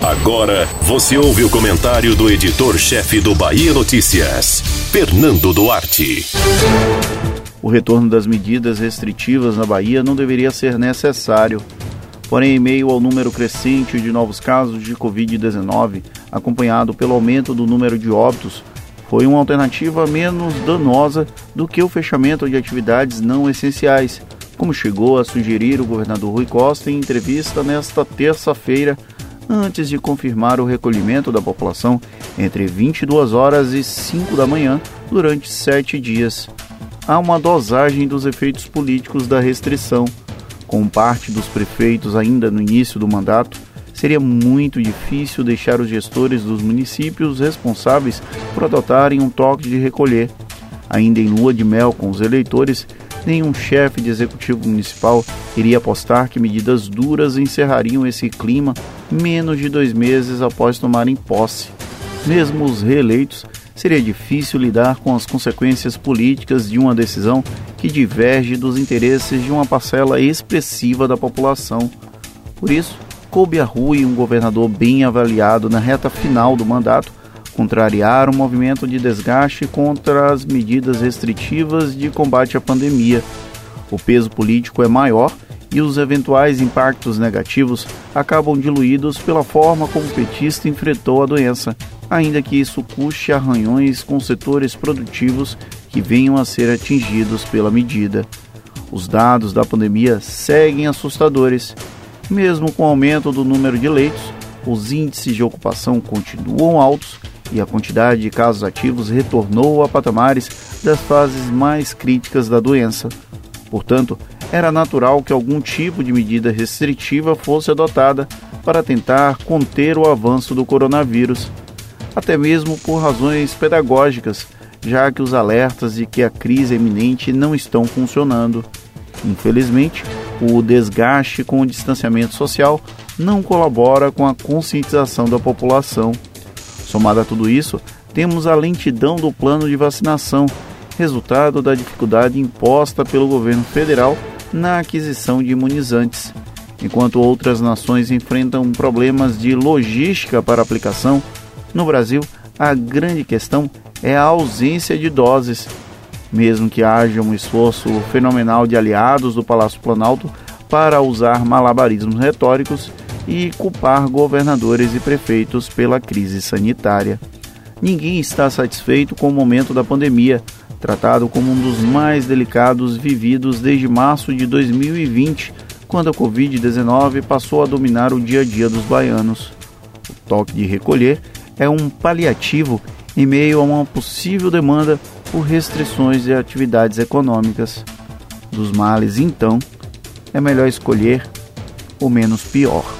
Agora você ouve o comentário do editor-chefe do Bahia Notícias, Fernando Duarte. O retorno das medidas restritivas na Bahia não deveria ser necessário. Porém, em meio ao número crescente de novos casos de Covid-19, acompanhado pelo aumento do número de óbitos, foi uma alternativa menos danosa do que o fechamento de atividades não essenciais, como chegou a sugerir o governador Rui Costa em entrevista nesta terça-feira, antes de confirmar o recolhimento da população entre 22 horas e 5 da manhã durante sete dias. Há uma dosagem dos efeitos políticos da restrição. Com parte dos prefeitos ainda no início do mandato, seria muito difícil deixar os gestores dos municípios responsáveis por adotarem um toque de recolher. Ainda em lua de mel com os eleitores, nenhum chefe de executivo municipal iria apostar que medidas duras encerrariam esse clima menos de dois meses após tomarem posse. Mesmo os reeleitos, seria difícil lidar com as consequências políticas de uma decisão que diverge dos interesses de uma parcela expressiva da população. Por isso, coube a Rui, um governador bem avaliado na reta final do mandato, contrariar o movimento de desgaste contra as medidas restritivas de combate à pandemia. O peso político é maior e os eventuais impactos negativos acabam diluídos pela forma como o petista enfrentou a doença, ainda que isso custe arranhões com setores produtivos que venham a ser atingidos pela medida. Os dados da pandemia seguem assustadores mesmo com o aumento do número de leitos, os índices de ocupação continuam altos e a quantidade de casos ativos retornou a patamares das fases mais críticas da doença. Portanto, era natural que algum tipo de medida restritiva fosse adotada para tentar conter o avanço do coronavírus, até mesmo por razões pedagógicas, já que os alertas de que a crise é iminente não estão funcionando. Infelizmente, o desgaste com o distanciamento social não colabora com a conscientização da população. Somado a tudo isso, temos a lentidão do plano de vacinação, resultado da dificuldade imposta pelo governo federal na aquisição de imunizantes. Enquanto outras nações enfrentam problemas de logística para aplicação, no Brasil a grande questão é a ausência de doses mesmo que haja um esforço fenomenal de aliados do Palácio Planalto para usar malabarismos retóricos e culpar governadores e prefeitos pela crise sanitária. Ninguém está satisfeito com o momento da pandemia, tratado como um dos mais delicados vividos desde março de 2020, quando a Covid-19 passou a dominar o dia a dia dos baianos. O toque de recolher é um paliativo em meio a uma possível demanda por restrições de atividades econômicas. Dos males, então, é melhor escolher o menos pior.